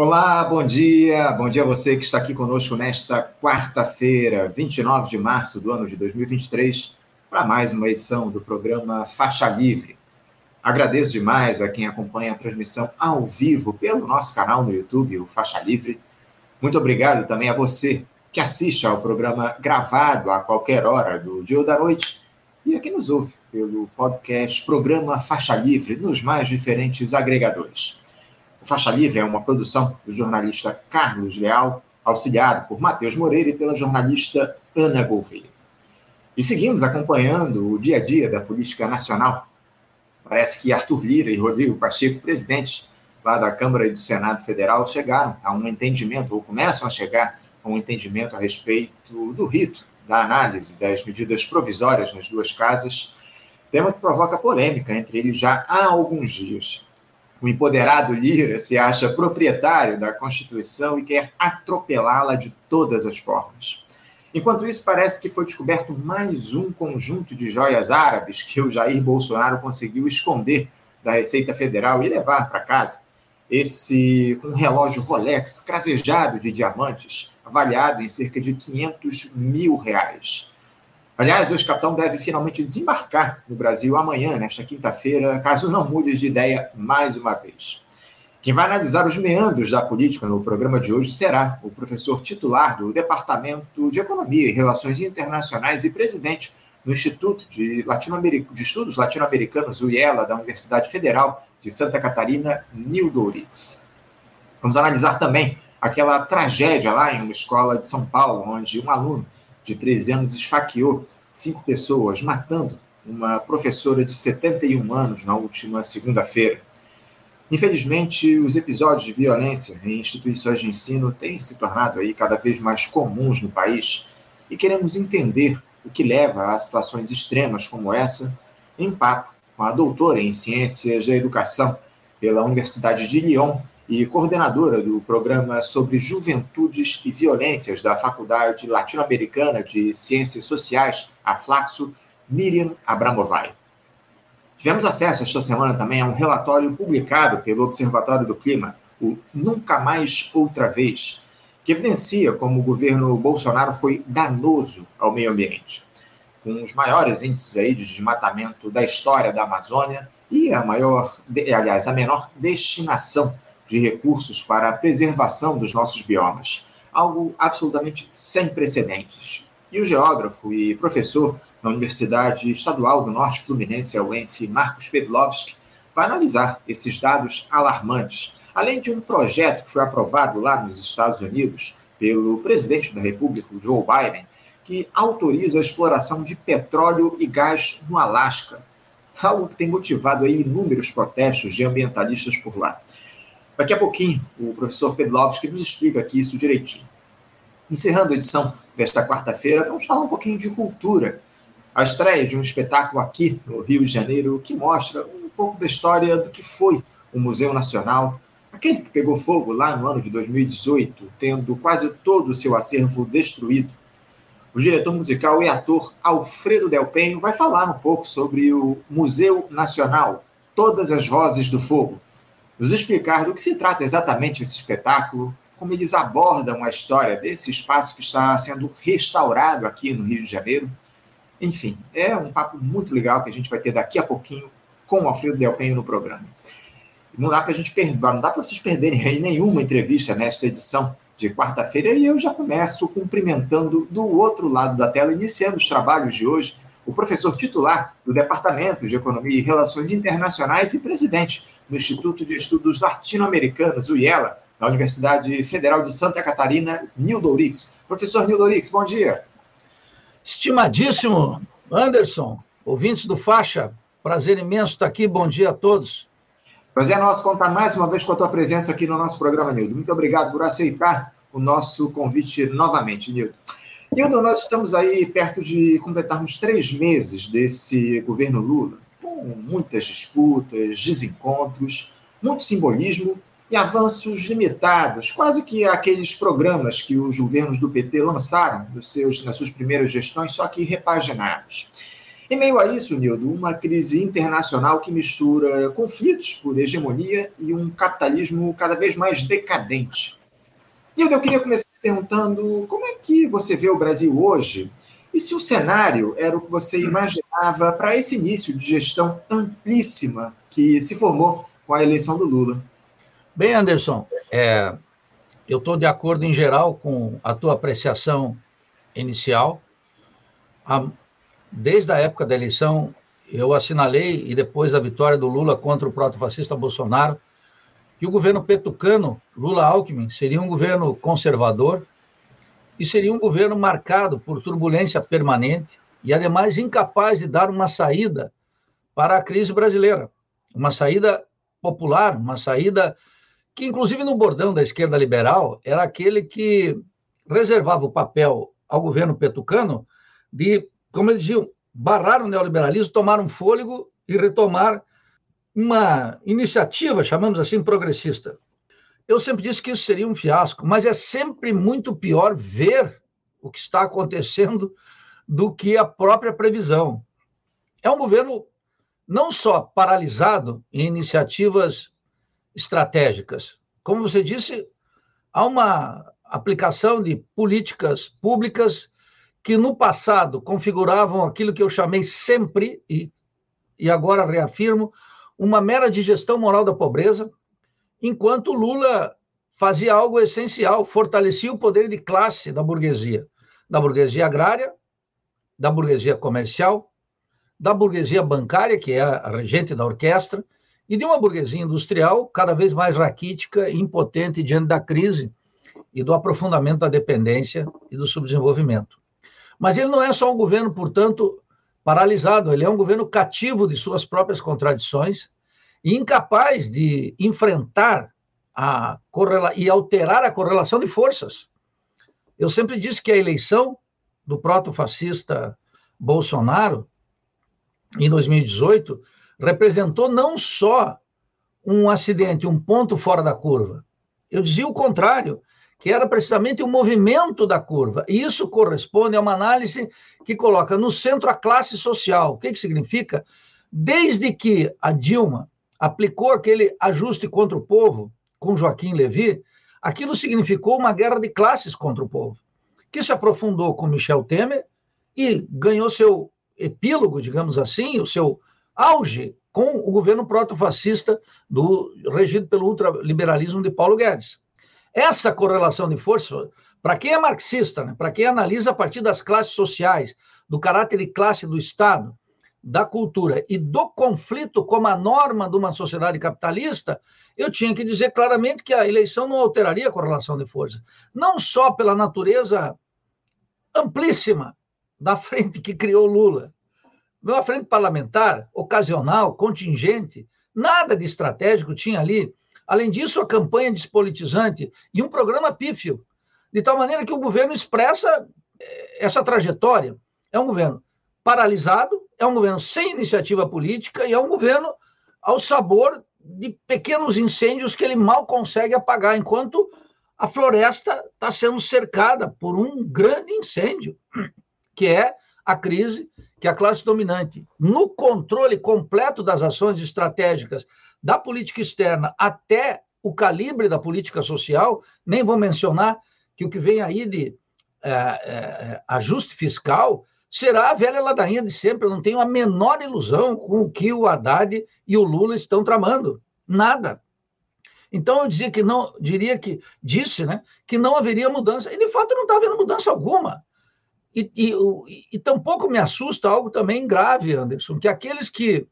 Olá, bom dia. Bom dia a você que está aqui conosco nesta quarta-feira, 29 de março do ano de 2023, para mais uma edição do programa Faixa Livre. Agradeço demais a quem acompanha a transmissão ao vivo pelo nosso canal no YouTube, o Faixa Livre. Muito obrigado também a você que assiste ao programa gravado a qualquer hora do dia ou da noite e a quem nos ouve pelo podcast Programa Faixa Livre nos mais diferentes agregadores. O Faixa Livre é uma produção do jornalista Carlos Leal, auxiliado por Matheus Moreira e pela jornalista Ana Gouveia. E seguimos acompanhando o dia a dia da política nacional. Parece que Arthur Lira e Rodrigo Pacheco, presidentes lá da Câmara e do Senado Federal, chegaram a um entendimento, ou começam a chegar a um entendimento a respeito do rito da análise das medidas provisórias nas duas casas, tema que provoca polêmica entre eles já há alguns dias. O empoderado Lira se acha proprietário da Constituição e quer atropelá-la de todas as formas. Enquanto isso, parece que foi descoberto mais um conjunto de joias árabes que o Jair Bolsonaro conseguiu esconder da Receita Federal e levar para casa. Esse um relógio Rolex cravejado de diamantes, avaliado em cerca de 500 mil reais. Aliás, o ex-capitão deve finalmente desembarcar no Brasil amanhã, nesta quinta-feira, caso não mude de ideia mais uma vez. Quem vai analisar os meandros da política no programa de hoje será o professor titular do Departamento de Economia e Relações Internacionais e presidente do Instituto de, de Estudos Latino-Americanos, UIELA, da Universidade Federal de Santa Catarina, Nildo Doritz. Vamos analisar também aquela tragédia lá em uma escola de São Paulo, onde um aluno de 13 anos, esfaqueou cinco pessoas, matando uma professora de 71 anos na última segunda-feira. Infelizmente, os episódios de violência em instituições de ensino têm se tornado aí cada vez mais comuns no país e queremos entender o que leva a situações extremas como essa em papo com a doutora em Ciências da Educação pela Universidade de Lyon, e coordenadora do programa sobre juventudes e violências da Faculdade Latino-Americana de Ciências Sociais, a Flaxo, Miriam Abramovay. Tivemos acesso esta semana também a um relatório publicado pelo Observatório do Clima, o Nunca Mais Outra Vez, que evidencia como o governo Bolsonaro foi danoso ao meio ambiente, com os maiores índices aí de desmatamento da história da Amazônia e a maior, aliás, a menor destinação de recursos para a preservação dos nossos biomas, algo absolutamente sem precedentes. E o geógrafo e professor na Universidade Estadual do Norte Fluminense, a UENF, Marcos Pedlovski, vai analisar esses dados alarmantes, além de um projeto que foi aprovado lá nos Estados Unidos pelo presidente da República, Joe Biden, que autoriza a exploração de petróleo e gás no Alasca, algo que tem motivado inúmeros protestos de ambientalistas por lá. Daqui a pouquinho, o professor Pedlovski nos explica aqui isso direitinho. Encerrando a edição desta quarta-feira, vamos falar um pouquinho de cultura. A estreia de um espetáculo aqui no Rio de Janeiro que mostra um pouco da história do que foi o Museu Nacional, aquele que pegou fogo lá no ano de 2018, tendo quase todo o seu acervo destruído. O diretor musical e ator Alfredo Del Penho vai falar um pouco sobre o Museu Nacional, Todas as Vozes do Fogo, nos explicar do que se trata exatamente esse espetáculo, como eles abordam a história desse espaço que está sendo restaurado aqui no Rio de Janeiro. Enfim, é um papo muito legal que a gente vai ter daqui a pouquinho com o Alfredo Del Penho no programa. Não dá para gente perder, não dá para vocês perderem aí nenhuma entrevista nesta edição de quarta-feira e eu já começo cumprimentando do outro lado da tela, iniciando os trabalhos de hoje, o professor titular do Departamento de Economia e Relações Internacionais e presidente do Instituto de Estudos Latino-Americanos, o IELA, da Universidade Federal de Santa Catarina, Nildo Dourix. Professor Nildo Dourix, bom dia. Estimadíssimo Anderson, ouvintes do Faixa, prazer imenso estar aqui, bom dia a todos. Prazer é nosso contar mais uma vez com a tua presença aqui no nosso programa, Nildo. Muito obrigado por aceitar o nosso convite novamente, Nildo. Nildo, nós estamos aí perto de completarmos três meses desse governo Lula, com muitas disputas, desencontros, muito simbolismo e avanços limitados, quase que aqueles programas que os governos do PT lançaram nos seus, nas suas primeiras gestões, só que repaginados. Em meio a isso, Nildo, uma crise internacional que mistura conflitos por hegemonia e um capitalismo cada vez mais decadente. Nildo, eu queria começar perguntando como é que você vê o Brasil hoje e se o cenário era o que você imaginava para esse início de gestão amplíssima que se formou com a eleição do Lula. Bem, Anderson, é, eu estou de acordo em geral com a tua apreciação inicial. A, desde a época da eleição, eu assinalei, e depois da vitória do Lula contra o proto-fascista Bolsonaro, que o governo petucano, Lula-Alckmin, seria um governo conservador e seria um governo marcado por turbulência permanente e, ademais, incapaz de dar uma saída para a crise brasileira. Uma saída popular, uma saída que, inclusive, no bordão da esquerda liberal, era aquele que reservava o papel ao governo petucano de, como eles diziam, barrar o neoliberalismo, tomar um fôlego e retomar uma iniciativa, chamamos assim, progressista. Eu sempre disse que isso seria um fiasco, mas é sempre muito pior ver o que está acontecendo do que a própria previsão. É um governo não só paralisado em iniciativas estratégicas, como você disse, há uma aplicação de políticas públicas que no passado configuravam aquilo que eu chamei sempre, e, e agora reafirmo, uma mera digestão moral da pobreza, enquanto Lula fazia algo essencial, fortalecia o poder de classe da burguesia, da burguesia agrária, da burguesia comercial, da burguesia bancária, que é a regente da orquestra, e de uma burguesia industrial cada vez mais raquítica e impotente diante da crise e do aprofundamento da dependência e do subdesenvolvimento. Mas ele não é só um governo, portanto, paralisado, ele é um governo cativo de suas próprias contradições e incapaz de enfrentar a correla e alterar a correlação de forças. Eu sempre disse que a eleição do proto-fascista Bolsonaro em 2018 representou não só um acidente, um ponto fora da curva. Eu dizia o contrário, que era precisamente o movimento da curva. E isso corresponde a uma análise que coloca no centro a classe social. O que, que significa? Desde que a Dilma aplicou aquele ajuste contra o povo, com Joaquim Levy, aquilo significou uma guerra de classes contra o povo, que se aprofundou com Michel Temer e ganhou seu epílogo, digamos assim, o seu auge com o governo proto-fascista do regido pelo ultraliberalismo de Paulo Guedes. Essa correlação de forças, para quem é marxista, né, para quem analisa a partir das classes sociais, do caráter de classe do Estado, da cultura e do conflito como a norma de uma sociedade capitalista, eu tinha que dizer claramente que a eleição não alteraria a correlação de forças. Não só pela natureza amplíssima da frente que criou Lula, uma frente parlamentar, ocasional, contingente, nada de estratégico tinha ali. Além disso, a campanha despolitizante e um programa pífio, de tal maneira que o governo expressa eh, essa trajetória. É um governo paralisado, é um governo sem iniciativa política e é um governo ao sabor de pequenos incêndios que ele mal consegue apagar, enquanto a floresta está sendo cercada por um grande incêndio, que é a crise que a classe dominante, no controle completo das ações estratégicas da política externa até o calibre da política social, nem vou mencionar que o que vem aí de é, é, ajuste fiscal será a velha ladainha de sempre. Eu não tenho a menor ilusão com o que o Haddad e o Lula estão tramando. Nada. Então eu dizia que não, diria que disse, né, que não haveria mudança. E de fato não está havendo mudança alguma. E, e, e tampouco me assusta algo também grave, Anderson, que aqueles que,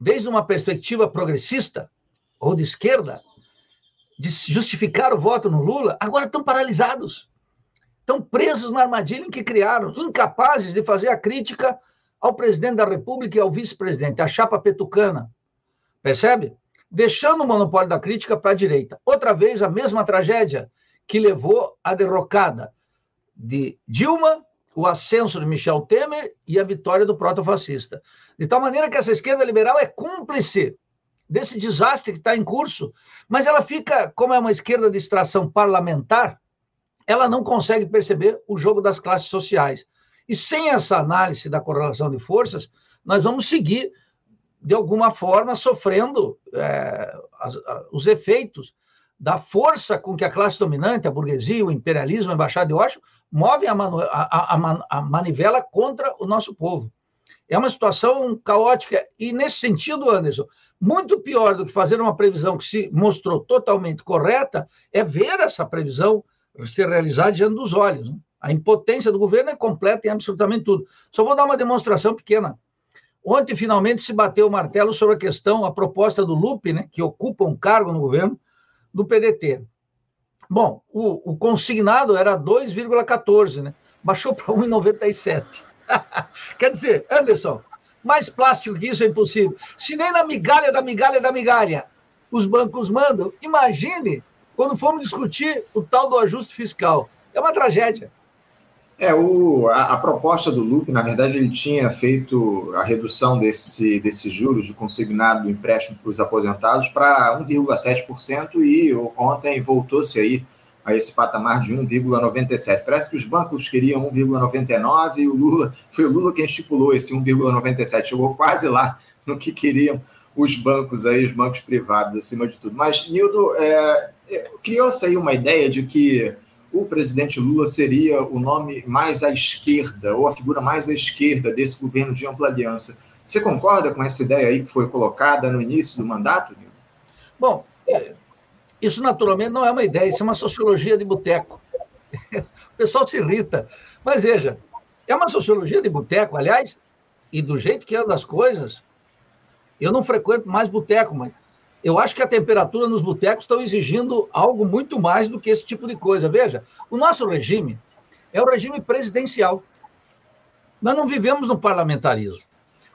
desde uma perspectiva progressista ou de esquerda, de justificar o voto no Lula, agora estão paralisados. Estão presos na armadilha em que criaram, incapazes de fazer a crítica ao presidente da República e ao vice-presidente, a chapa petucana. Percebe? Deixando o monopólio da crítica para a direita. Outra vez, a mesma tragédia que levou à derrocada de Dilma, o ascenso de Michel Temer e a vitória do proto-fascista. De tal maneira que essa esquerda liberal é cúmplice desse desastre que está em curso, mas ela fica, como é uma esquerda de extração parlamentar, ela não consegue perceber o jogo das classes sociais. E sem essa análise da correlação de forças, nós vamos seguir, de alguma forma, sofrendo é, as, a, os efeitos da força com que a classe dominante, a burguesia, o imperialismo, a embaixada de Washington, movem a, manu, a, a manivela contra o nosso povo. É uma situação caótica. E, nesse sentido, Anderson, muito pior do que fazer uma previsão que se mostrou totalmente correta é ver essa previsão ser realizada diante dos olhos. Né? A impotência do governo é completa em absolutamente tudo. Só vou dar uma demonstração pequena. Ontem, finalmente, se bateu o martelo sobre a questão, a proposta do Lupe, né, que ocupa um cargo no governo, do PDT. Bom, o, o consignado era 2,14, né? Baixou para 1,97. Quer dizer, Anderson, mais plástico que isso é impossível. Se nem na migalha da migalha da migalha os bancos mandam, imagine quando formos discutir o tal do ajuste fiscal. É uma tragédia. É, o, a, a, proposta do Lupe, na verdade, ele tinha feito a redução desse, desses juros de consignado do empréstimo para os aposentados para 1,7% e ontem voltou-se aí a esse patamar de 1,97. Parece que os bancos queriam 1,99 e o Lula, foi o Lula quem estipulou esse 1,97, chegou quase lá no que queriam os bancos aí, os bancos privados acima de tudo. Mas, Nildo, é, é, criou-se aí uma ideia de que o presidente Lula seria o nome mais à esquerda, ou a figura mais à esquerda desse governo de ampla aliança. Você concorda com essa ideia aí que foi colocada no início do mandato? Bom, é, isso naturalmente não é uma ideia, isso é uma sociologia de boteco. O pessoal se irrita. Mas veja, é uma sociologia de boteco, aliás, e do jeito que andam as coisas, eu não frequento mais boteco, mas eu acho que a temperatura nos botecos estão exigindo algo muito mais do que esse tipo de coisa. Veja, o nosso regime é o regime presidencial. Nós não vivemos no parlamentarismo.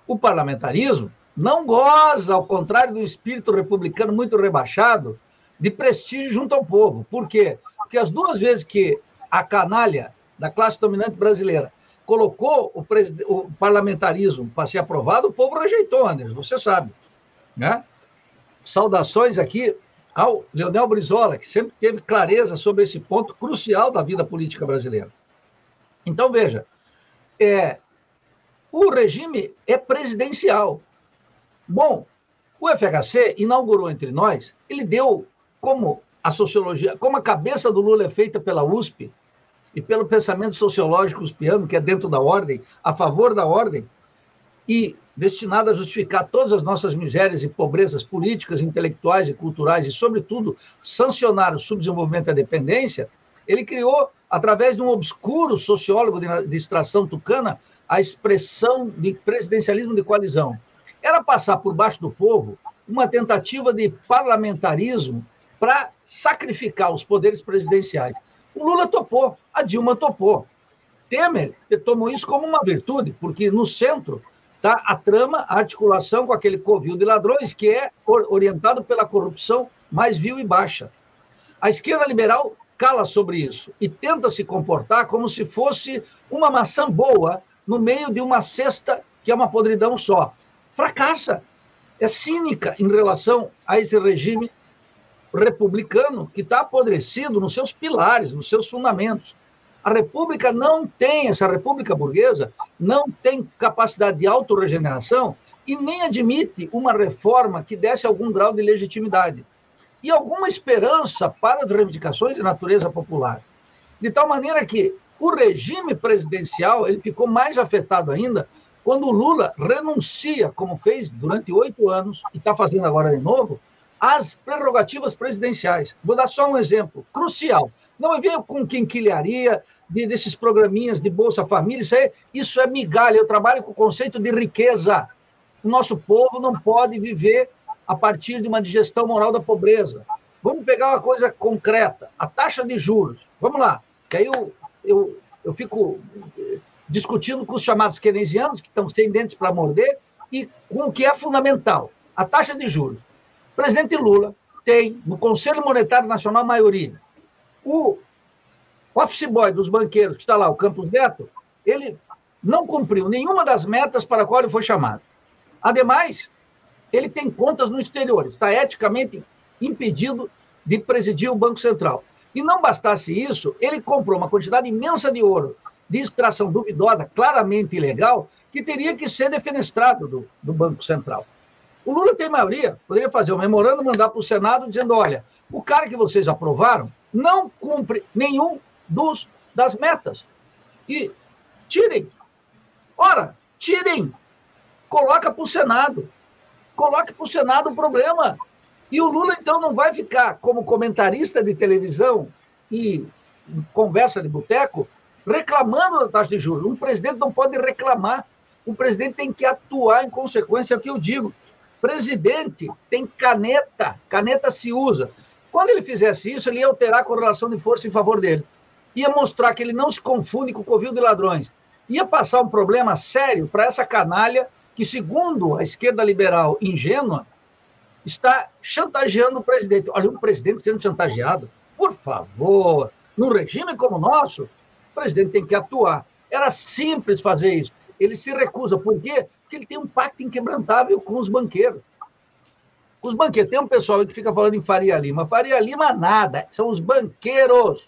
O parlamentarismo não goza, ao contrário do espírito republicano muito rebaixado, de prestígio junto ao povo. Por quê? Porque as duas vezes que a canalha da classe dominante brasileira colocou o, o parlamentarismo para ser aprovado, o povo rejeitou, Anderson, você sabe. Né? saudações aqui ao Leonel Brizola, que sempre teve clareza sobre esse ponto crucial da vida política brasileira. Então, veja, é, o regime é presidencial. Bom, o FHC inaugurou entre nós, ele deu como a sociologia, como a cabeça do Lula é feita pela USP e pelo pensamento sociológico uspiano, que é dentro da ordem, a favor da ordem, e destinado a justificar todas as nossas misérias e pobrezas políticas, intelectuais e culturais, e, sobretudo, sancionar o subdesenvolvimento e a dependência, ele criou, através de um obscuro sociólogo de extração tucana, a expressão de presidencialismo de coalizão. Era passar por baixo do povo uma tentativa de parlamentarismo para sacrificar os poderes presidenciais. O Lula topou, a Dilma topou. Temer tomou isso como uma virtude, porque no centro Tá? A trama, a articulação com aquele covil de ladrões que é orientado pela corrupção mais vil e baixa. A esquerda liberal cala sobre isso e tenta se comportar como se fosse uma maçã boa no meio de uma cesta que é uma podridão só. Fracassa. É cínica em relação a esse regime republicano que está apodrecido nos seus pilares, nos seus fundamentos. A República não tem, essa República burguesa, não tem capacidade de autorregeneração e nem admite uma reforma que desse algum grau de legitimidade e alguma esperança para as reivindicações de natureza popular. De tal maneira que o regime presidencial ele ficou mais afetado ainda quando o Lula renuncia, como fez durante oito anos, e está fazendo agora de novo, às prerrogativas presidenciais. Vou dar só um exemplo crucial. Não veio com quinquilharia, de, desses programinhas de Bolsa Família, isso, isso é migalha. Eu trabalho com o conceito de riqueza. O nosso povo não pode viver a partir de uma digestão moral da pobreza. Vamos pegar uma coisa concreta, a taxa de juros. Vamos lá, que aí eu, eu, eu fico discutindo com os chamados keynesianos, que estão sem dentes para morder, e com o que é fundamental, a taxa de juros. Presidente Lula tem, no Conselho Monetário Nacional, maioria. O office boy dos banqueiros, que está lá, o Campos Neto, ele não cumpriu nenhuma das metas para a qual ele foi chamado. Ademais, ele tem contas no exterior, está eticamente impedido de presidir o Banco Central. E não bastasse isso, ele comprou uma quantidade imensa de ouro de extração duvidosa, claramente ilegal, que teria que ser defenestrado do, do Banco Central. O Lula tem maioria, poderia fazer um memorando, mandar para o Senado dizendo: olha, o cara que vocês aprovaram não cumpre nenhum dos das metas. E tirem. Ora, tirem. Coloca para o Senado. Coloque para o Senado o problema. E o Lula, então, não vai ficar como comentarista de televisão e conversa de boteco reclamando da taxa de juros. Um presidente não pode reclamar. O presidente tem que atuar em consequência, é o que eu digo. Presidente tem caneta, caneta se usa. Quando ele fizesse isso, ele ia alterar a correlação de força em favor dele. Ia mostrar que ele não se confunde com o covil de ladrões. Ia passar um problema sério para essa canalha que, segundo a esquerda liberal ingênua, está chantageando o presidente. Olha, um presidente sendo chantageado, por favor, num regime como o nosso, o presidente tem que atuar. Era simples fazer isso. Ele se recusa. Por quê? Porque ele tem um pacto inquebrantável com os banqueiros. Os banqueiros, tem um pessoal que fica falando em Faria Lima. Faria Lima, nada. São os banqueiros.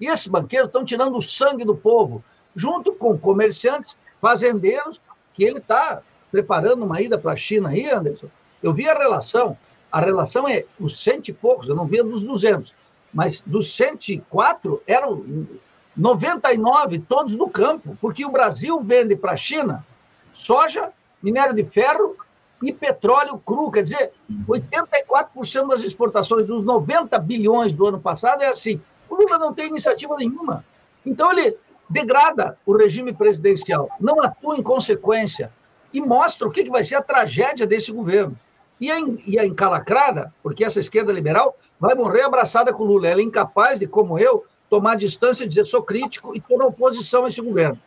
E esses banqueiros estão tirando o sangue do povo, junto com comerciantes, fazendeiros, que ele está preparando uma ida para a China aí, Anderson. Eu vi a relação. A relação é os cento e poucos, eu não via dos 200. Mas dos 104, eram 99 todos do campo, porque o Brasil vende para a China soja, minério de ferro e petróleo cru. Quer dizer, 84% das exportações dos 90 bilhões do ano passado é assim. O Lula não tem iniciativa nenhuma. Então ele degrada o regime presidencial, não atua em consequência e mostra o que vai ser a tragédia desse governo. E a, e a encalacrada, porque essa esquerda liberal vai morrer abraçada com o Lula. Ela é incapaz de, como eu, tomar distância e dizer sou crítico e estou na oposição a esse governo.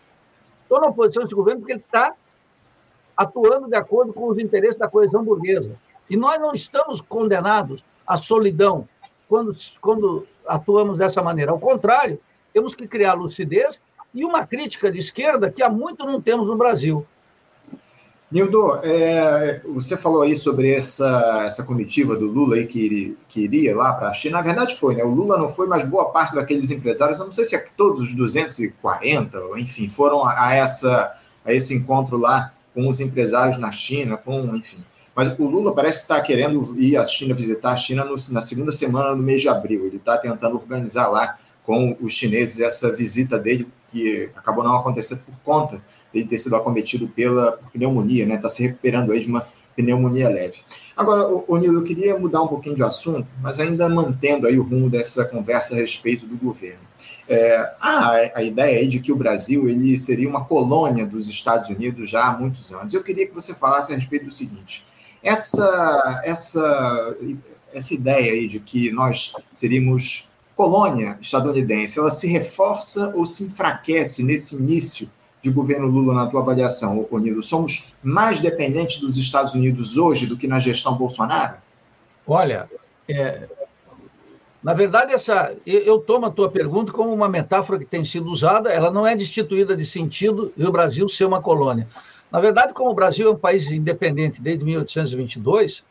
Estou na oposição a esse governo porque ele está atuando de acordo com os interesses da coesão burguesa. E nós não estamos condenados à solidão quando, quando atuamos dessa maneira. Ao contrário, temos que criar lucidez e uma crítica de esquerda que há muito não temos no Brasil. Nildo, é, você falou aí sobre essa, essa comitiva do Lula aí que, iria lá para a China. Na verdade foi, né? O Lula não foi, mas boa parte daqueles empresários, eu não sei se é todos os 240, enfim, foram a, a essa, a esse encontro lá com os empresários na China, com, enfim. Mas o Lula parece estar querendo ir à China, visitar a China no, na segunda semana do mês de abril. Ele está tentando organizar lá com os chineses essa visita dele, que acabou não acontecendo por conta de ter sido acometido pela pneumonia, né? Está se recuperando aí de uma pneumonia leve. Agora, o Nilo, eu queria mudar um pouquinho de assunto, mas ainda mantendo aí o rumo dessa conversa a respeito do governo. É, há a ideia aí de que o Brasil ele seria uma colônia dos Estados Unidos já há muitos anos. Eu queria que você falasse a respeito do seguinte: essa, essa, essa ideia aí de que nós seríamos colônia estadunidense, ela se reforça ou se enfraquece nesse início de governo Lula na tua avaliação, Nilo? Somos mais dependentes dos Estados Unidos hoje do que na gestão Bolsonaro? Olha, é, na verdade, essa, eu tomo a tua pergunta como uma metáfora que tem sido usada, ela não é destituída de sentido e o Brasil ser uma colônia. Na verdade, como o Brasil é um país independente desde 1822,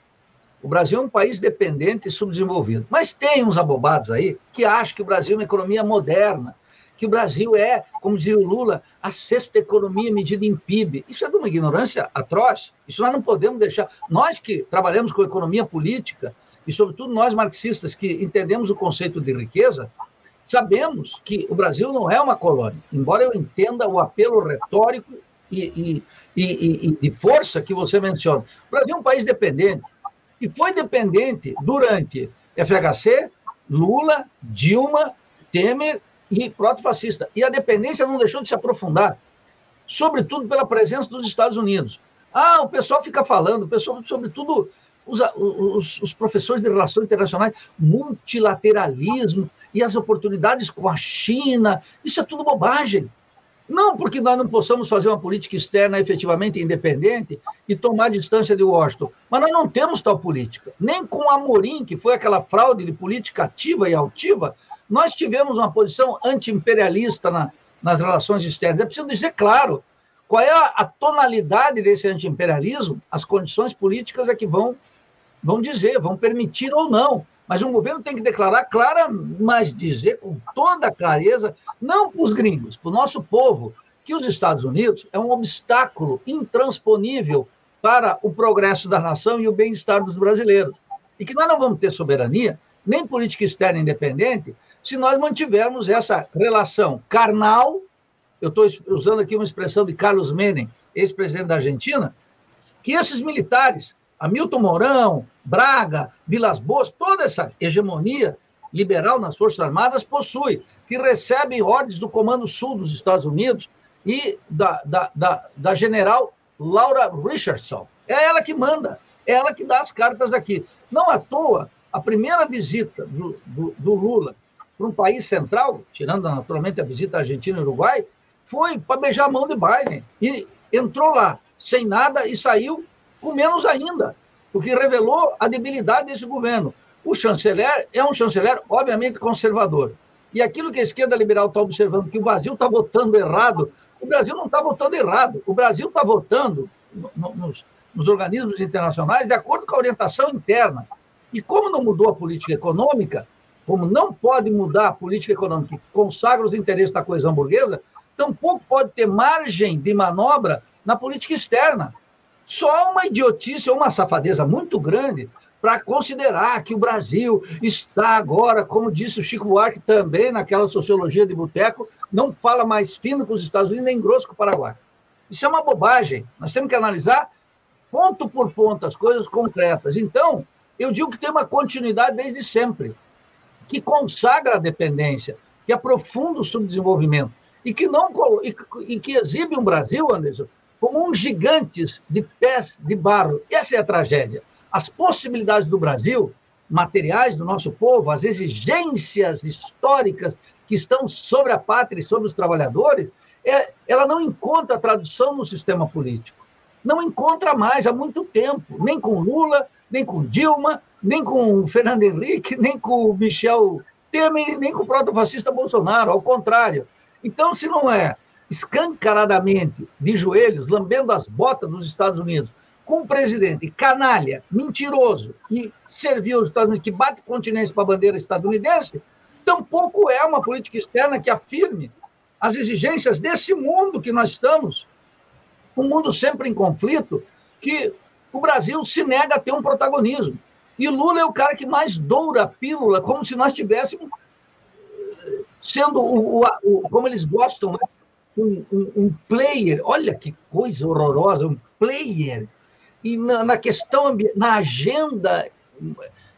o Brasil é um país dependente e subdesenvolvido. Mas tem uns abobados aí que acham que o Brasil é uma economia moderna, que o Brasil é, como dizia o Lula, a sexta economia medida em PIB. Isso é de uma ignorância atroz. Isso nós não podemos deixar. Nós que trabalhamos com economia política, e sobretudo nós marxistas que entendemos o conceito de riqueza, sabemos que o Brasil não é uma colônia, embora eu entenda o apelo retórico e, e, e, e de força que você menciona. O Brasil é um país dependente, e foi dependente durante FHC, Lula, Dilma, Temer e proto-fascista. E a dependência não deixou de se aprofundar, sobretudo pela presença dos Estados Unidos. Ah, o pessoal fica falando, o pessoal, sobretudo os, os, os, professores de relações internacionais, multilateralismo e as oportunidades com a China, isso é tudo bobagem. Não porque nós não possamos fazer uma política externa efetivamente independente e tomar distância de Washington, mas nós não temos tal política. Nem com Amorim, que foi aquela fraude de política ativa e altiva, nós tivemos uma posição anti-imperialista na, nas relações externas. É preciso dizer claro qual é a, a tonalidade desse anti-imperialismo, as condições políticas é que vão vão dizer, vão permitir ou não. Mas um governo tem que declarar clara, mas dizer com toda clareza, não para os gringos, para o nosso povo, que os Estados Unidos é um obstáculo intransponível para o progresso da nação e o bem-estar dos brasileiros. E que nós não vamos ter soberania, nem política externa independente, se nós mantivermos essa relação carnal. Eu estou usando aqui uma expressão de Carlos Menem, ex-presidente da Argentina, que esses militares, Hamilton Mourão, Braga, Vilas Boas, toda essa hegemonia liberal nas Forças Armadas possui, que recebem ordens do Comando Sul dos Estados Unidos e da, da, da, da general Laura Richardson. É ela que manda, é ela que dá as cartas aqui. Não à toa, a primeira visita do, do, do Lula para um país central, tirando naturalmente a visita à Argentina e Uruguai, foi para beijar a mão de Biden. E entrou lá sem nada e saiu com menos ainda, o que revelou a debilidade desse governo. O chanceler é um chanceler, obviamente, conservador. E aquilo que a esquerda liberal está observando, que o Brasil está votando errado, o Brasil não está votando errado. O Brasil está votando nos, nos organismos internacionais de acordo com a orientação interna. E como não mudou a política econômica, como não pode mudar a política econômica que consagra os interesses da coesão burguesa, tampouco pode ter margem de manobra na política externa. Só uma idiotice ou uma safadeza muito grande para considerar que o Brasil está agora, como disse o Chico Buarque também naquela sociologia de boteco, não fala mais fino com os Estados Unidos nem grosso com o Paraguai. Isso é uma bobagem. Nós temos que analisar ponto por ponto as coisas concretas. Então, eu digo que tem uma continuidade desde sempre, que consagra a dependência, que aprofunda o subdesenvolvimento e que não e, e que exibe um Brasil, Anderson, como um gigante de pés de barro. Essa é a tragédia. As possibilidades do Brasil, materiais do nosso povo, as exigências históricas que estão sobre a pátria e sobre os trabalhadores, é, ela não encontra tradução no sistema político. Não encontra mais há muito tempo, nem com Lula, nem com Dilma, nem com Fernando Henrique, nem com Michel Temer, nem com o proto-fascista Bolsonaro, ao contrário. Então, se não é escancaradamente de joelhos, lambendo as botas dos Estados Unidos, com um presidente canalha, mentiroso, e serviu os Estados Unidos, que bate continência para a bandeira estadunidense, tampouco é uma política externa que afirme as exigências desse mundo que nós estamos, um mundo sempre em conflito, que o Brasil se nega a ter um protagonismo. E Lula é o cara que mais doura a pílula, como se nós tivéssemos sendo o, o, o como eles gostam, né? Um, um, player, olha que coisa horrorosa, um player, e na, na questão, na agenda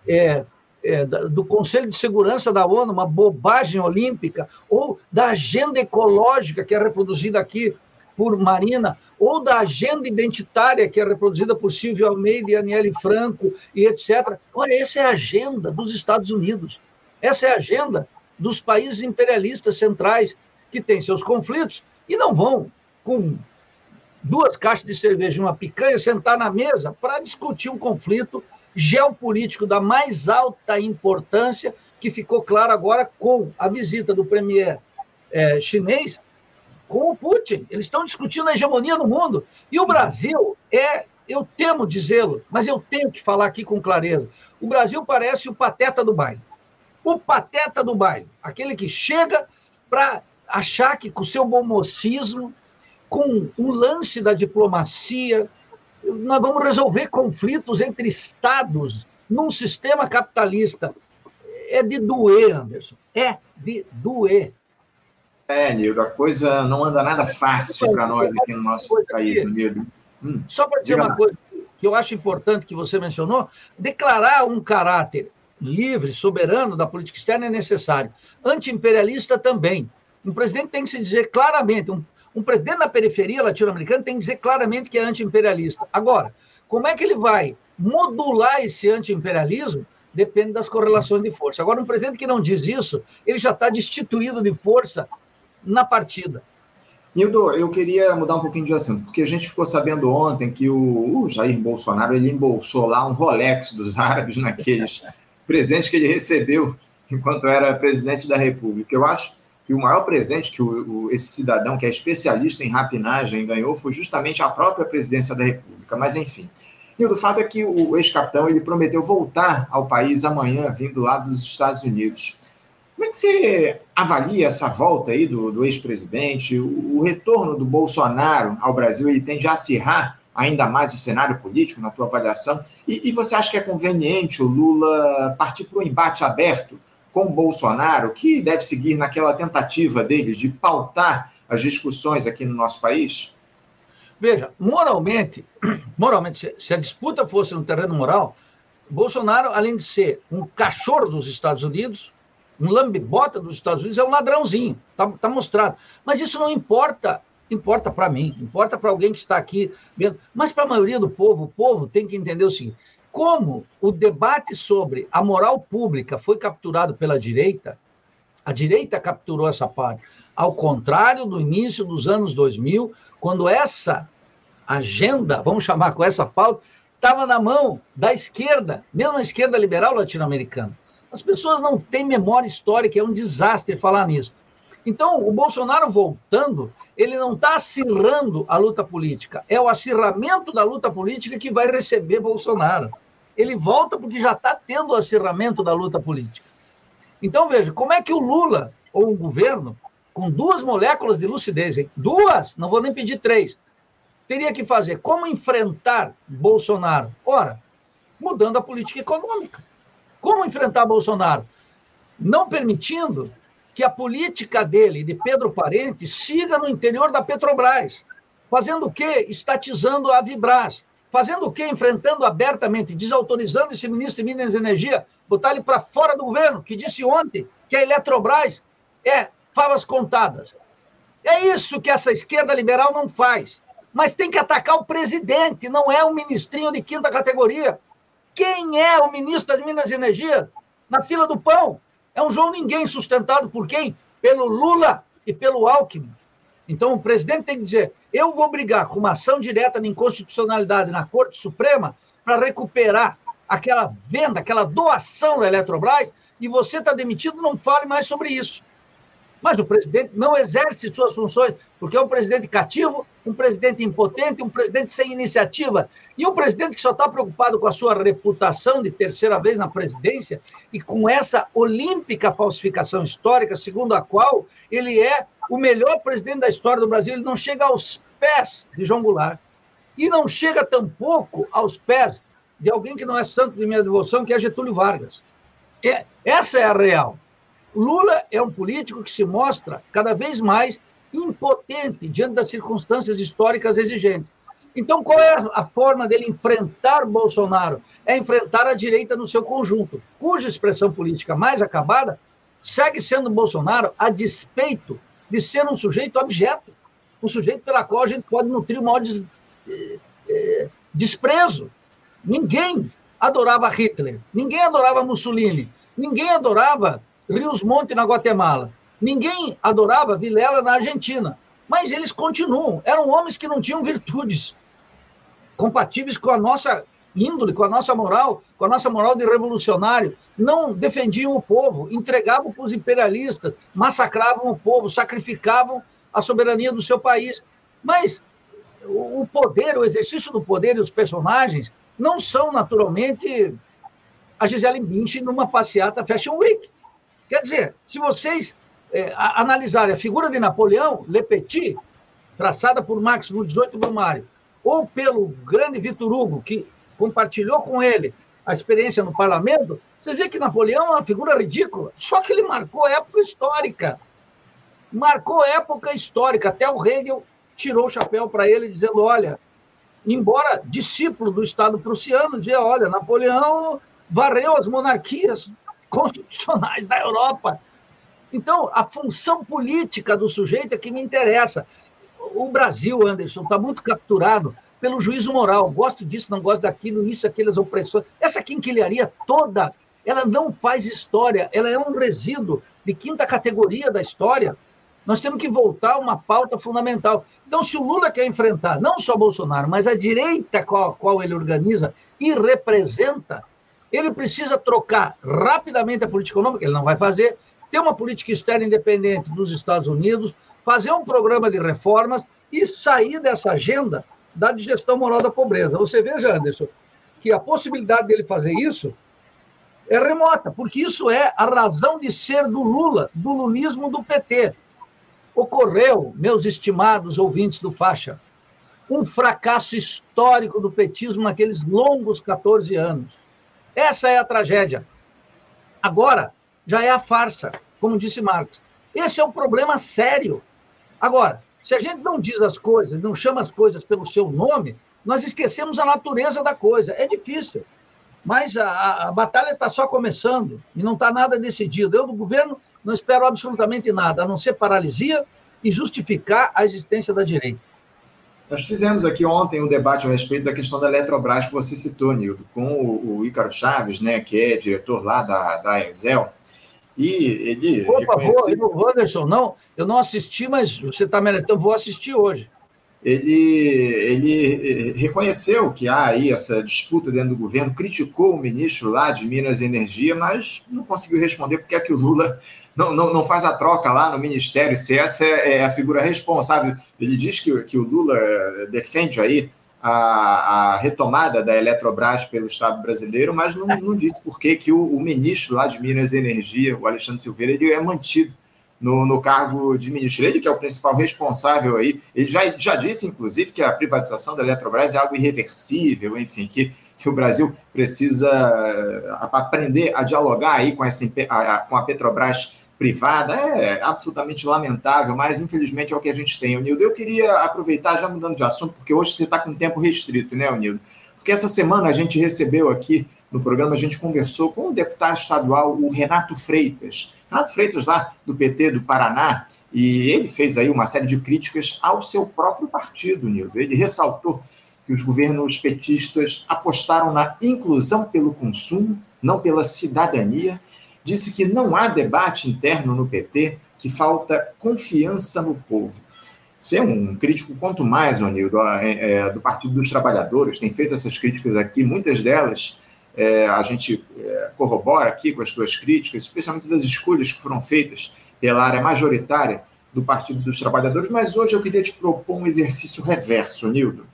é, é, do Conselho de Segurança da ONU, uma bobagem olímpica, ou da agenda ecológica, que é reproduzida aqui por Marina, ou da agenda identitária, que é reproduzida por Silvio Almeida e Aniele Franco, e etc. Olha, essa é a agenda dos Estados Unidos. Essa é a agenda dos países imperialistas centrais, que têm seus conflitos e não vão, com duas caixas de cerveja e uma picanha, sentar na mesa para discutir um conflito geopolítico da mais alta importância, que ficou claro agora com a visita do premier é, chinês com o Putin. Eles estão discutindo a hegemonia no mundo. E o Brasil é, eu temo dizê-lo, mas eu tenho que falar aqui com clareza: o Brasil parece o pateta do baile. O pateta do baile, aquele que chega para achar que com o seu bom mocismo, com o lance da diplomacia, nós vamos resolver conflitos entre estados num sistema capitalista. É de doer, Anderson. É de doer. É, Nildo, a coisa não anda nada fácil para nós aqui no nosso país, Nildo. Hum, Só para dizer uma coisa que eu acho importante que você mencionou, declarar um caráter livre, soberano da política externa é necessário. Anti-imperialista também. Um presidente tem que se dizer claramente, um, um presidente da periferia latino-americana tem que dizer claramente que é anti-imperialista. Agora, como é que ele vai modular esse anti-imperialismo? Depende das correlações de força. Agora, um presidente que não diz isso, ele já está destituído de força na partida. Nildo, eu queria mudar um pouquinho de assunto, porque a gente ficou sabendo ontem que o, o Jair Bolsonaro ele embolsou lá um Rolex dos árabes naqueles presente que ele recebeu enquanto era presidente da República. Eu acho que o maior presente que o, o, esse cidadão, que é especialista em rapinagem, ganhou foi justamente a própria presidência da República. Mas, enfim, E o fato é que o ex-capitão ele prometeu voltar ao país amanhã, vindo lá dos Estados Unidos. Como é que você avalia essa volta aí do, do ex-presidente? O, o, retorno do Bolsonaro ao Brasil ele tende a acirrar ainda mais o cenário político, na tua avaliação? E, e você acha que é conveniente o Lula partir para um embate aberto com Bolsonaro, que deve seguir naquela tentativa dele de pautar as discussões aqui no nosso país? Veja, moralmente, moralmente, se a disputa fosse no terreno moral, Bolsonaro, além de ser um cachorro dos Estados Unidos, um lambibota dos Estados Unidos, é um ladrãozinho, está tá mostrado. Mas isso não importa Importa para mim, importa para alguém que está aqui vendo. Mas para a maioria do povo, o povo tem que entender o seguinte: como o debate sobre a moral pública foi capturado pela direita, a direita capturou essa parte. Ao contrário do início dos anos 2000, quando essa agenda, vamos chamar com essa pauta, estava na mão da esquerda, mesmo a esquerda liberal latino-americana. As pessoas não têm memória histórica, é um desastre falar nisso. Então, o Bolsonaro voltando, ele não está acirrando a luta política, é o acirramento da luta política que vai receber Bolsonaro. Ele volta porque já está tendo o acirramento da luta política. Então, veja, como é que o Lula, ou um governo, com duas moléculas de lucidez, hein? duas, não vou nem pedir três, teria que fazer? Como enfrentar Bolsonaro? Ora, mudando a política econômica. Como enfrentar Bolsonaro? Não permitindo que a política dele, de Pedro Parente, siga no interior da Petrobras. Fazendo o quê? Estatizando a Vibras. Fazendo o quê? Enfrentando abertamente, desautorizando esse ministro de Minas e Energia, botar ele para fora do governo, que disse ontem que a Eletrobras é favas contadas. É isso que essa esquerda liberal não faz. Mas tem que atacar o presidente, não é um ministrinho de quinta categoria. Quem é o ministro das Minas e Energia? Na fila do pão. É um João Ninguém sustentado por quem? Pelo Lula e pelo Alckmin. Então, o presidente tem que dizer: eu vou brigar com uma ação direta de inconstitucionalidade na Corte Suprema para recuperar aquela venda, aquela doação da Eletrobras, e você está demitido, não fale mais sobre isso. Mas o presidente não exerce suas funções, porque é um presidente cativo, um presidente impotente, um presidente sem iniciativa. E um presidente que só está preocupado com a sua reputação de terceira vez na presidência e com essa olímpica falsificação histórica, segundo a qual ele é o melhor presidente da história do Brasil. Ele não chega aos pés de João Goulart. E não chega tampouco aos pés de alguém que não é santo de minha devoção, que é Getúlio Vargas. É, essa é a real. Lula é um político que se mostra cada vez mais impotente diante das circunstâncias históricas exigentes. Então, qual é a forma dele enfrentar Bolsonaro? É enfrentar a direita no seu conjunto, cuja expressão política mais acabada segue sendo Bolsonaro a despeito de ser um sujeito objeto, um sujeito pela qual a gente pode nutrir o maior des, eh, eh, desprezo. Ninguém adorava Hitler, ninguém adorava Mussolini, ninguém adorava Rios Monte na Guatemala. Ninguém adorava Vilela na Argentina, mas eles continuam. Eram homens que não tinham virtudes compatíveis com a nossa índole, com a nossa moral, com a nossa moral de revolucionário. Não defendiam o povo, entregavam para os imperialistas, massacravam o povo, sacrificavam a soberania do seu país. Mas o poder, o exercício do poder e os personagens não são naturalmente a Gisele Bündchen numa passeata Fashion Week. Quer dizer, se vocês é, analisarem a figura de Napoleão, Le Petit, traçada por Marx no 18 Brumário, ou pelo grande Vitor Hugo, que compartilhou com ele a experiência no parlamento, você vê que Napoleão é uma figura ridícula, só que ele marcou época histórica. Marcou época histórica. Até o Hegel tirou o chapéu para ele, dizendo: olha, embora discípulo do Estado prussiano, dizia: olha, Napoleão varreu as monarquias constitucionais da Europa. Então, a função política do sujeito é que me interessa. O Brasil, Anderson, está muito capturado pelo juízo moral. Gosto disso, não gosto daquilo, isso, aquelas opressões. Essa quinquilharia toda, ela não faz história, ela é um resíduo de quinta categoria da história. Nós temos que voltar a uma pauta fundamental. Então, se o Lula quer enfrentar não só Bolsonaro, mas a direita qual, qual ele organiza e representa, ele precisa trocar rapidamente a política econômica, ele não vai fazer, ter uma política externa independente dos Estados Unidos, fazer um programa de reformas e sair dessa agenda da digestão moral da pobreza. Você veja, Anderson, que a possibilidade dele fazer isso é remota, porque isso é a razão de ser do Lula, do lulismo do PT. Ocorreu, meus estimados ouvintes do Faixa, um fracasso histórico do petismo naqueles longos 14 anos. Essa é a tragédia. Agora, já é a farsa, como disse Marx. Esse é um problema sério. Agora, se a gente não diz as coisas, não chama as coisas pelo seu nome, nós esquecemos a natureza da coisa. É difícil. Mas a, a batalha está só começando e não está nada decidido. Eu, do governo, não espero absolutamente nada, a não ser paralisia e justificar a existência da direita. Nós fizemos aqui ontem um debate a respeito da questão da Eletrobras que você citou, Nildo, com o, o Ícaro Chaves, né, que é diretor lá da, da Enzel, e ele. Por favor, vou, Anderson, não, eu não assisti, mas você está melhor, então vou assistir hoje. Ele, ele reconheceu que há aí essa disputa dentro do governo, criticou o ministro lá de Minas e Energia, mas não conseguiu responder porque é que o Lula não, não, não faz a troca lá no ministério, se essa é, a figura responsável. Ele diz que, que o Lula defende aí a, a, retomada da Eletrobras pelo Estado brasileiro, mas não, não disse por que, que o, o, ministro lá de Minas e Energia, o Alexandre Silveira, ele é mantido no, no cargo de ministro. Ele que é o principal responsável aí, ele já, já disse, inclusive, que a privatização da Eletrobras é algo irreversível, enfim, que, que o Brasil precisa eh, aprender a dialogar aí com, essa, a, com a Petrobras privada, é absolutamente lamentável, mas infelizmente é o que a gente tem. Nildo, eu queria aproveitar, já mudando de assunto, porque hoje você está com tempo restrito, né, Nildo? Porque essa semana a gente recebeu aqui no programa, a gente conversou com o deputado estadual, o Renato Freitas. Renato Freitas, lá do PT do Paraná, e ele fez aí uma série de críticas ao seu próprio partido, Nildo. Ele ressaltou que os governos petistas apostaram na inclusão pelo consumo, não pela cidadania, disse que não há debate interno no PT, que falta confiança no povo. Você é um crítico, quanto mais, Onildo, é, é, do Partido dos Trabalhadores, tem feito essas críticas aqui, muitas delas é, a gente corrobora aqui com as suas críticas, especialmente das escolhas que foram feitas pela área majoritária do Partido dos Trabalhadores, mas hoje eu queria te propor um exercício reverso, Nildo.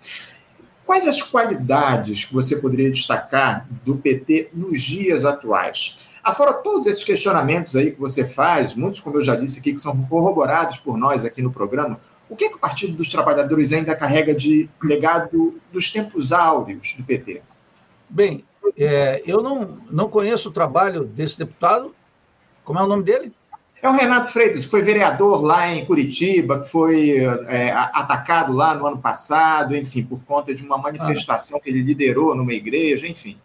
Quais as qualidades que você poderia destacar do PT nos dias atuais? Afora todos esses questionamentos aí que você faz, muitos, como eu já disse aqui, que são corroborados por nós aqui no programa, o que, é que o Partido dos Trabalhadores ainda carrega de legado dos tempos áureos do PT? Bem, é, eu não, não conheço o trabalho desse deputado. Como é o nome dele? É o Renato Freitas, que foi vereador lá em Curitiba, que foi é, atacado lá no ano passado, enfim, por conta de uma manifestação ah. que ele liderou numa igreja, enfim.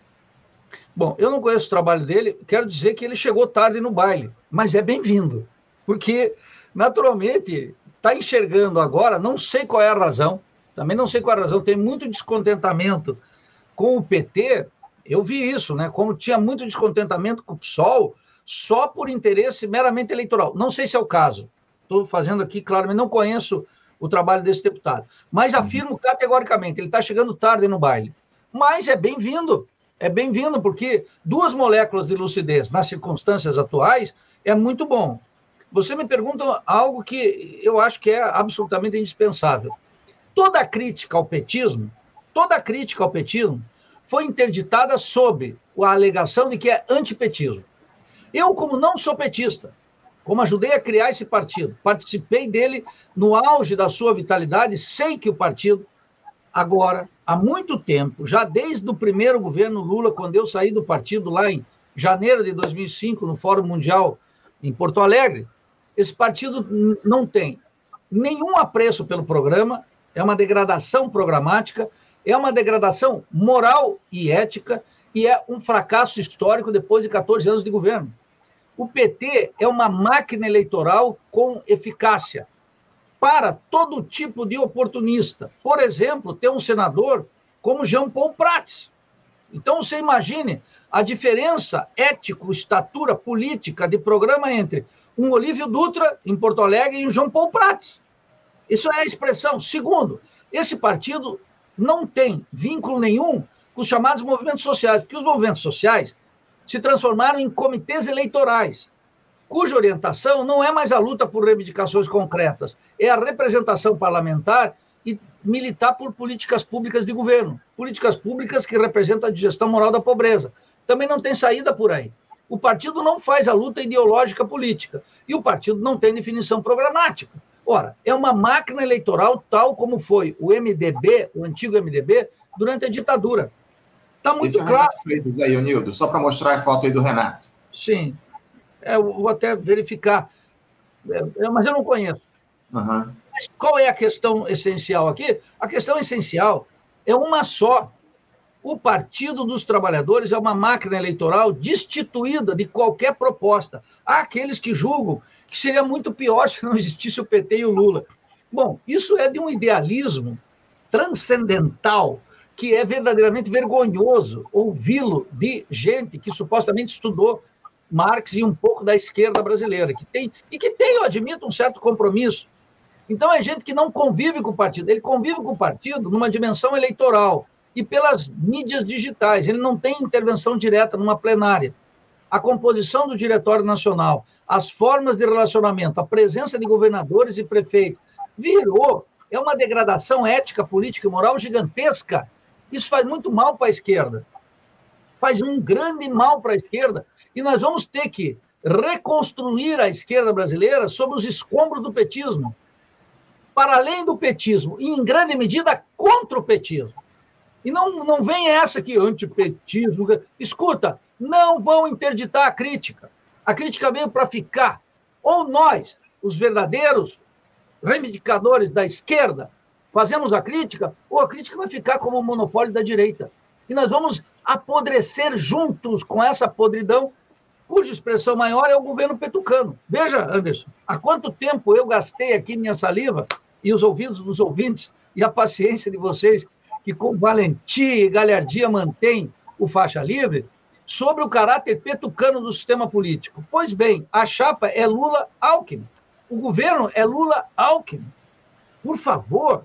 Bom, eu não conheço o trabalho dele, quero dizer que ele chegou tarde no baile, mas é bem-vindo, porque, naturalmente, está enxergando agora, não sei qual é a razão, também não sei qual é a razão, tem muito descontentamento com o PT, eu vi isso, né? Como tinha muito descontentamento com o PSOL, só por interesse meramente eleitoral. Não sei se é o caso. Estou fazendo aqui, claro, mas não conheço o trabalho desse deputado. Mas afirmo categoricamente, ele está chegando tarde no baile. Mas é bem-vindo é bem-vindo, porque duas moléculas de lucidez nas circunstâncias atuais é muito bom. Você me pergunta algo que eu acho que é absolutamente indispensável. Toda crítica ao petismo, toda crítica ao petismo foi interditada sob a alegação de que é antipetismo. Eu, como não sou petista, como ajudei a criar esse partido, participei dele no auge da sua vitalidade, sei que o partido Agora, há muito tempo, já desde o primeiro governo Lula, quando eu saí do partido lá em janeiro de 2005, no Fórum Mundial em Porto Alegre, esse partido não tem nenhum apreço pelo programa, é uma degradação programática, é uma degradação moral e ética e é um fracasso histórico depois de 14 anos de governo. O PT é uma máquina eleitoral com eficácia para todo tipo de oportunista. Por exemplo, ter um senador como Jean Paul Prats. Então, você imagine a diferença ético, estatura política de programa entre um Olívio Dutra, em Porto Alegre, e um João Paul Prats. Isso é a expressão. Segundo, esse partido não tem vínculo nenhum com os chamados movimentos sociais, porque os movimentos sociais se transformaram em comitês eleitorais cuja orientação não é mais a luta por reivindicações concretas, é a representação parlamentar e militar por políticas públicas de governo, políticas públicas que representam a digestão moral da pobreza. Também não tem saída por aí. O partido não faz a luta ideológica política e o partido não tem definição programática. Ora, é uma máquina eleitoral tal como foi o MDB, o antigo MDB, durante a ditadura. Está muito Esse claro. É Freitas aí, Nildo, só para mostrar a foto aí do Renato. Sim. É, eu vou até verificar. É, é mas eu não conheço. Uhum. Mas qual é a questão essencial aqui? A questão essencial é uma só. O Partido dos Trabalhadores é uma máquina eleitoral destituída de qualquer proposta. Há aqueles que julgam que seria muito pior se não existisse o PT e o Lula. Bom, isso é de um idealismo transcendental que é verdadeiramente vergonhoso ouvi-lo de gente que supostamente estudou Marx e um pouco da esquerda brasileira, que tem e que tem, eu admito, um certo compromisso. Então é gente que não convive com o partido, ele convive com o partido numa dimensão eleitoral e pelas mídias digitais, ele não tem intervenção direta numa plenária. A composição do Diretório Nacional, as formas de relacionamento, a presença de governadores e prefeitos, virou, é uma degradação ética, política e moral gigantesca. Isso faz muito mal para a esquerda. Faz um grande mal para a esquerda. E nós vamos ter que reconstruir a esquerda brasileira sobre os escombros do petismo. Para além do petismo, e em grande medida contra o petismo. E não, não vem essa aqui, antipetismo. Escuta, não vão interditar a crítica. A crítica veio para ficar. Ou nós, os verdadeiros reivindicadores da esquerda, fazemos a crítica, ou a crítica vai ficar como o monopólio da direita. E nós vamos apodrecer juntos com essa podridão, cuja expressão maior é o governo petucano. Veja, Anderson, há quanto tempo eu gastei aqui minha saliva e os ouvidos dos ouvintes e a paciência de vocês, que com valentia e galhardia mantém o faixa livre, sobre o caráter petucano do sistema político. Pois bem, a chapa é Lula-Alckmin. O governo é Lula-Alckmin. Por favor,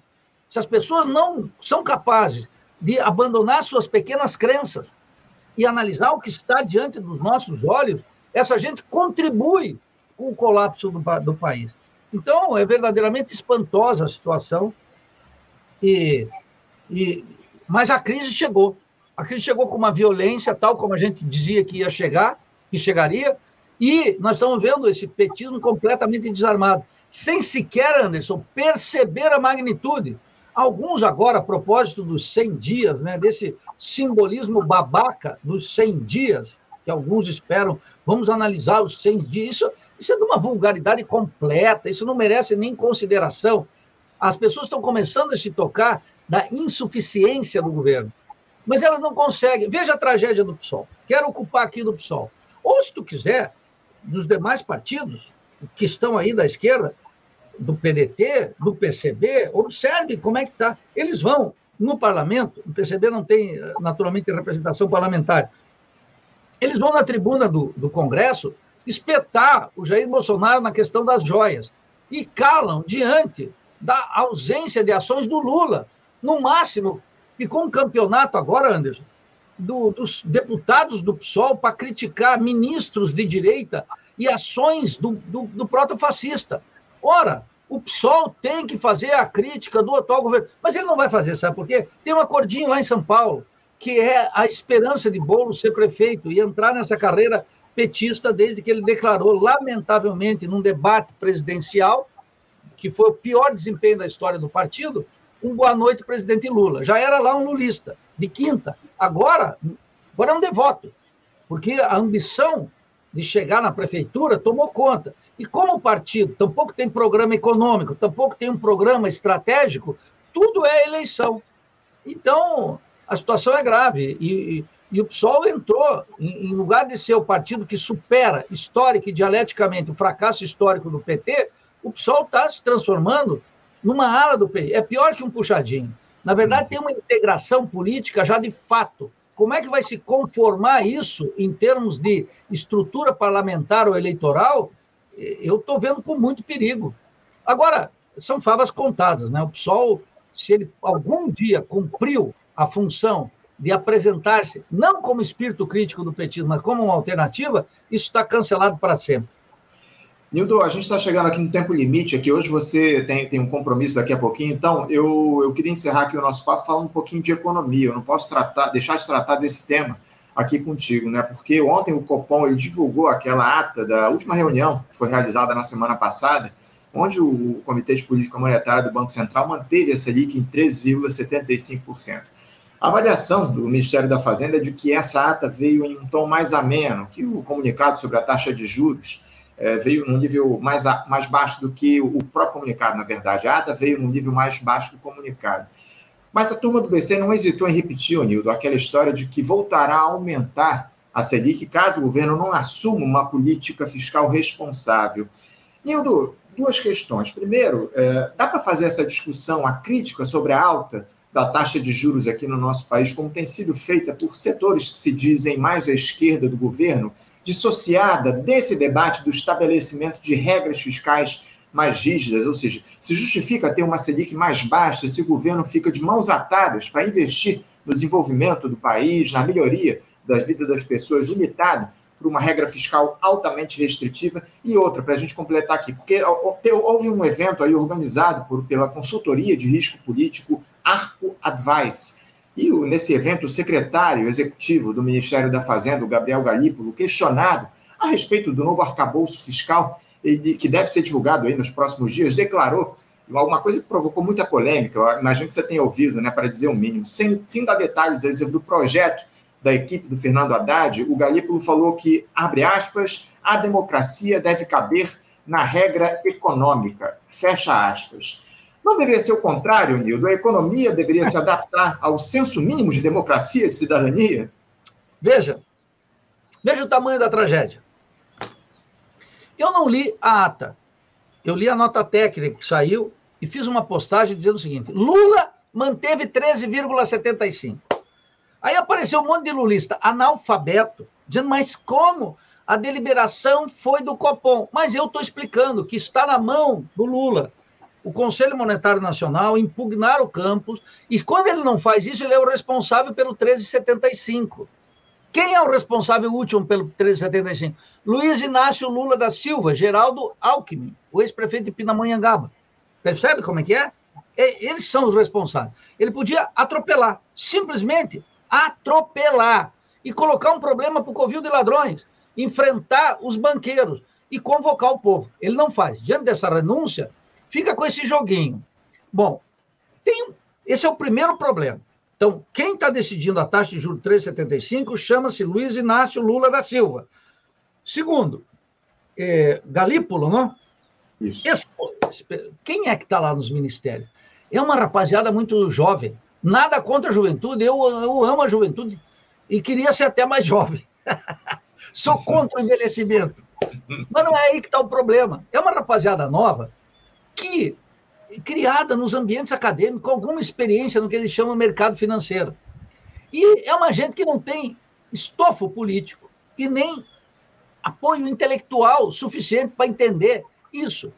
se as pessoas não são capazes de abandonar suas pequenas crenças e analisar o que está diante dos nossos olhos, essa gente contribui com o colapso do, do país. Então, é verdadeiramente espantosa a situação, e, e, mas a crise chegou. A crise chegou com uma violência, tal como a gente dizia que ia chegar, que chegaria, e nós estamos vendo esse petismo completamente desarmado, sem sequer, Anderson, perceber a magnitude. Alguns agora, a propósito dos 100 dias, né, desse simbolismo babaca dos 100 dias, que alguns esperam, vamos analisar os 100 dias. Isso, isso é de uma vulgaridade completa, isso não merece nem consideração. As pessoas estão começando a se tocar da insuficiência do governo mas elas não conseguem. Veja a tragédia do PSOL. Quero ocupar aqui do PSOL. Ou, se tu quiser, dos demais partidos que estão aí da esquerda, do PDT, do PCB, observe como é que está. Eles vão no parlamento, o PCB não tem, naturalmente, representação parlamentar. Eles vão na tribuna do, do Congresso espetar o Jair Bolsonaro na questão das joias e calam diante da ausência de ações do Lula. No máximo, Ficou um campeonato agora, Anderson, do, dos deputados do PSOL para criticar ministros de direita e ações do, do, do proto-fascista. Ora, o PSOL tem que fazer a crítica do atual governo, mas ele não vai fazer, sabe por quê? Tem um acordinho lá em São Paulo, que é a esperança de Bolo ser prefeito e entrar nessa carreira petista desde que ele declarou, lamentavelmente, num debate presidencial, que foi o pior desempenho da história do partido, um boa noite, presidente Lula. Já era lá um lulista, de quinta. Agora, agora é um devoto, porque a ambição de chegar na prefeitura tomou conta. E como o partido tampouco tem programa econômico, tampouco tem um programa estratégico, tudo é eleição. Então, a situação é grave. E, e o PSOL entrou, em, lugar de ser o partido que supera histórica e dialeticamente o fracasso histórico do PT, o PSOL está se transformando numa ala do PT. É pior que um puxadinho. Na verdade, tem uma integração política já de fato. Como é que vai se conformar isso em termos de estrutura parlamentar ou eleitoral? Eu estou vendo com muito perigo. Agora, são favas contadas, né? O PSOL, se ele algum dia cumpriu a função de apresentar-se não como espírito crítico do petismo, mas como uma alternativa, isso está cancelado para sempre. Nildo, a gente está chegando aqui no tempo limite, aqui hoje você tem, tem um compromisso daqui a pouquinho, então eu, eu queria encerrar aqui o nosso papo falando um pouquinho de economia. Eu não posso tratar, deixar de tratar desse tema aqui contigo, né? Porque ontem o Copom ele divulgou aquela ata da última reunião que foi realizada na semana passada, onde o Comitê de Política Monetária do Banco Central manteve a Selic em 13,75%. A avaliação do Ministério da Fazenda é de que essa ata veio em um tom mais ameno, que o comunicado sobre a taxa de juros é, veio num nível mais, mais baixo do que o próprio comunicado, na verdade. A ata veio num nível mais baixo do comunicado. Mas a turma do BC não hesitou em repetir, Nildo, aquela história de que voltará a aumentar a Selic caso o governo não assuma uma política fiscal responsável. Nildo, duas questões. Primeiro, é, dá para fazer essa discussão, a crítica sobre a alta da taxa de juros aqui no nosso país, como tem sido feita por setores que se dizem mais à esquerda do governo, dissociada desse debate do estabelecimento de regras fiscais mais rígidas, ou seja, se justifica ter uma Selic mais baixa se o governo fica de mãos atadas para investir no desenvolvimento do país, na melhoria da vida das pessoas, limitado por uma regra fiscal altamente restritiva. E outra, para a gente completar aqui, porque houve um evento aí organizado por, pela consultoria de risco político Arco Advice, e nesse evento, o secretário executivo do Ministério da Fazenda, Gabriel Galípolo, questionado a respeito do novo arcabouço fiscal, que deve ser divulgado aí nos próximos dias, declarou alguma coisa que provocou muita polêmica, eu imagino que você tenha ouvido, né, para dizer o mínimo, sem, sem dar detalhes aí sobre projeto da equipe do Fernando Haddad, o Galípolo falou que, abre aspas, a democracia deve caber na regra econômica, fecha aspas. Não deveria ser o contrário, Nildo? A economia deveria se adaptar ao senso mínimo de democracia, de cidadania? Veja, veja o tamanho da tragédia. Eu não li a ata, eu li a nota técnica que saiu e fiz uma postagem dizendo o seguinte: Lula manteve 13,75. Aí apareceu um monte de lulista analfabeto, dizendo, mas como? A deliberação foi do Copom. Mas eu estou explicando que está na mão do Lula o Conselho Monetário Nacional impugnar o campus, e quando ele não faz isso, ele é o responsável pelo 1375. Quem é o responsável último pelo 1375? Luiz Inácio Lula da Silva, Geraldo Alckmin, o ex-prefeito de Pindamonhangaba. Percebe como é que é? Eles são os responsáveis. Ele podia atropelar, simplesmente atropelar, e colocar um problema para o covil de ladrões, enfrentar os banqueiros e convocar o povo. Ele não faz. Diante dessa renúncia, fica com esse joguinho. Bom, tem, esse é o primeiro problema. Então, quem está decidindo a taxa de juros 3,75 chama-se Luiz Inácio Lula da Silva. Segundo, é, Galípolo, não? Isso. Esse, quem é que está lá nos ministérios? É uma rapaziada muito jovem. Nada contra a juventude, eu, eu amo a juventude e queria ser até mais jovem. Sou contra o envelhecimento. Mas não é aí que está o problema. É uma rapaziada nova que criada nos ambientes acadêmicos, com alguma experiência no que eles chamam mercado financeiro. E é uma gente que não tem estofo político e nem apoio intelectual suficiente para entender isso.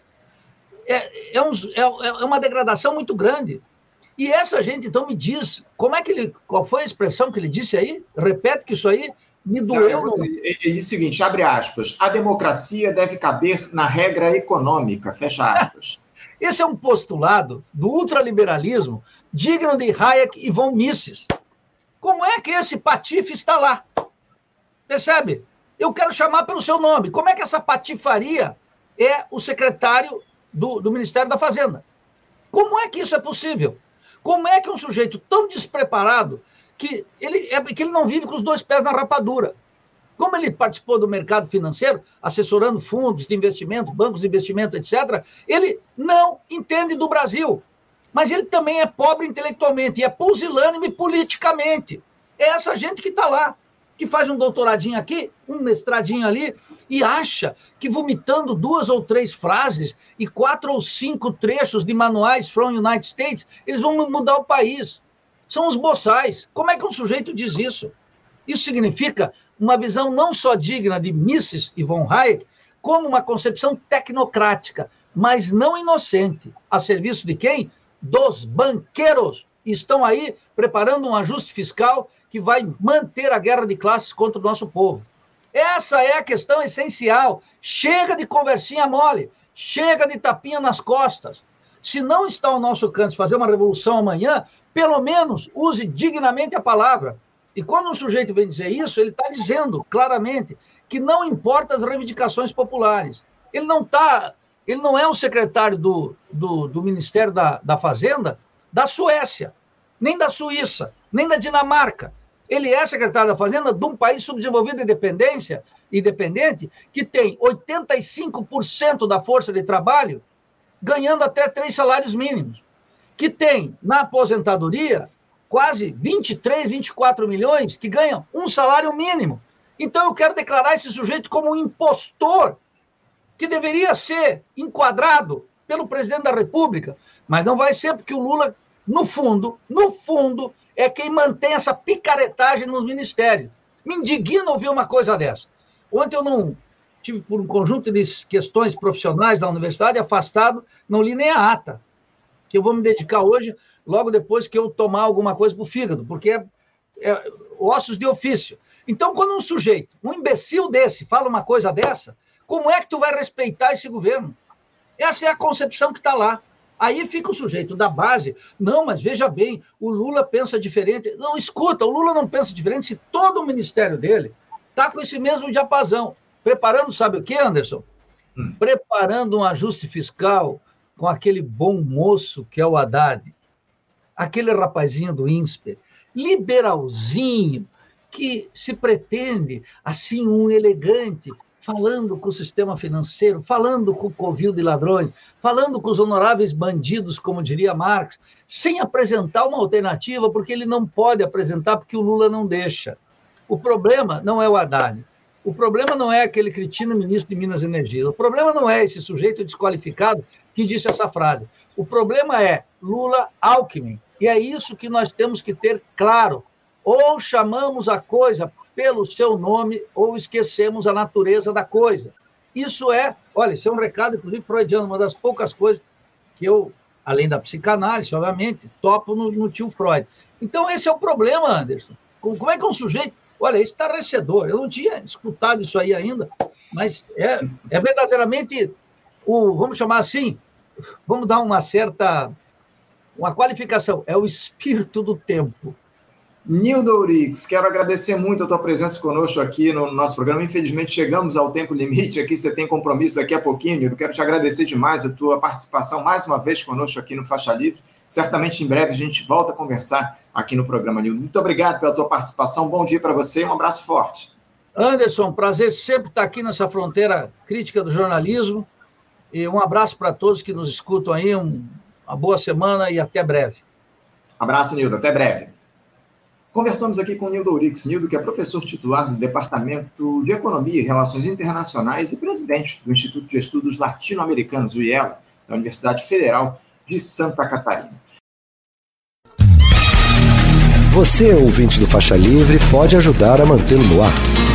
É, é, um, é, é, uma degradação muito grande. E essa gente, então, me diz, como é que ele, qual foi a expressão que ele disse aí? Repete que isso aí me doeu. Não, dizer, ele o seguinte, abre aspas, a democracia deve caber na regra econômica, fecha aspas. Esse é um postulado do ultraliberalismo digno de Hayek e von Mises. Como é que esse patife está lá? Percebe? Eu quero chamar pelo seu nome. Como é que essa patifaria é o secretário do, do Ministério da Fazenda? Como é que isso é possível? Como é que um sujeito tão despreparado que ele, é, que ele não vive com os dois pés na rapadura? Como ele participou do mercado financeiro, assessorando fundos de investimento, bancos de investimento, etc., ele não entende do Brasil. Mas ele também é pobre intelectualmente e é pusilânime politicamente. É essa gente que está lá, que faz um doutoradinho aqui, um mestradinho ali, e acha que vomitando duas ou três frases e quatro ou cinco trechos de manuais from United States, eles vão mudar o país. São os boçais. Como é que um sujeito diz isso? Isso significa uma visão não só digna de Mises e von Hayek, como uma concepção tecnocrática, mas não inocente. A serviço de quem? Dos banqueiros. Estão aí preparando um ajuste fiscal que vai manter a guerra de classes contra o nosso povo. Essa é a questão essencial. Chega de conversinha mole, chega de tapinha nas costas. Se não está ao nosso alcance fazer uma revolução amanhã, pelo menos use dignamente a palavra. E quando um sujeito vem dizer isso, ele está dizendo claramente que não importa as reivindicações populares. Ele não está, ele não é um secretário do, do, do Ministério da, da Fazenda da Suécia, nem da Suíça, nem da Dinamarca. Ele é secretário da Fazenda de um país subdesenvolvido e independente que tem 85% da força de trabalho ganhando até três salários mínimos, que tem na aposentadoria quase 23, 24 milhões que ganham um salário mínimo. Então eu quero declarar esse sujeito como um impostor que deveria ser enquadrado pelo presidente da República, mas não vai ser porque o Lula, no fundo, no fundo, é quem mantém essa picaretagem nos ministérios. Me indigna ouvir uma coisa dessa. Ontem eu não tive por um conjunto de questões profissionais da universidade afastado, não li nem a ata, que eu vou me dedicar hoje, logo depois que eu tomar alguma coisa para o fígado, porque é, é ossos de ofício. Então, quando um sujeito, um imbecil desse, fala uma coisa dessa, como é que tu vai respeitar esse governo? Essa é a concepção que está lá. Aí fica o sujeito da base. Não, mas veja bem, o Lula pensa diferente. Não, escuta, o Lula não pensa diferente se todo o ministério dele está com esse mesmo diapasão. Preparando, sabe o que, Anderson? Hum. Preparando um ajuste fiscal com aquele bom moço que é o Haddad, aquele rapazinho do INSPER, liberalzinho, que se pretende, assim, um elegante, falando com o sistema financeiro, falando com o covil de ladrões, falando com os honoráveis bandidos, como diria Marx, sem apresentar uma alternativa, porque ele não pode apresentar, porque o Lula não deixa. O problema não é o Haddad. O problema não é aquele cretino ministro de Minas e Energia. O problema não é esse sujeito desqualificado que disse essa frase. O problema é Lula Alckmin. E é isso que nós temos que ter claro. Ou chamamos a coisa pelo seu nome ou esquecemos a natureza da coisa. Isso é, olha, isso é um recado, inclusive, freudiano, uma das poucas coisas que eu, além da psicanálise, obviamente, topo no, no tio Freud. Então, esse é o problema, Anderson. Como é que um sujeito. Olha, isso está recedor. Eu não tinha escutado isso aí ainda, mas é, é verdadeiramente o. Vamos chamar assim, vamos dar uma certa. Uma qualificação. É o espírito do tempo. Nildo Urix, quero agradecer muito a tua presença conosco aqui no nosso programa. Infelizmente, chegamos ao tempo limite aqui, você tem compromisso daqui a pouquinho, Nildo. Quero te agradecer demais a tua participação mais uma vez conosco aqui no Faixa Livre. Certamente, em breve, a gente volta a conversar aqui no programa, Nildo. Muito obrigado pela tua participação, bom dia para você e um abraço forte. Anderson, prazer sempre estar aqui nessa fronteira crítica do jornalismo. E um abraço para todos que nos escutam aí, um, uma boa semana e até breve. Abraço, Nildo, até breve. Conversamos aqui com Nildo Urix, Nildo, que é professor titular do Departamento de Economia e Relações Internacionais e presidente do Instituto de Estudos Latino-Americanos, o IELA, da Universidade Federal de Santa Catarina. Você, ouvinte do Faixa Livre, pode ajudar a mantê-lo no ar.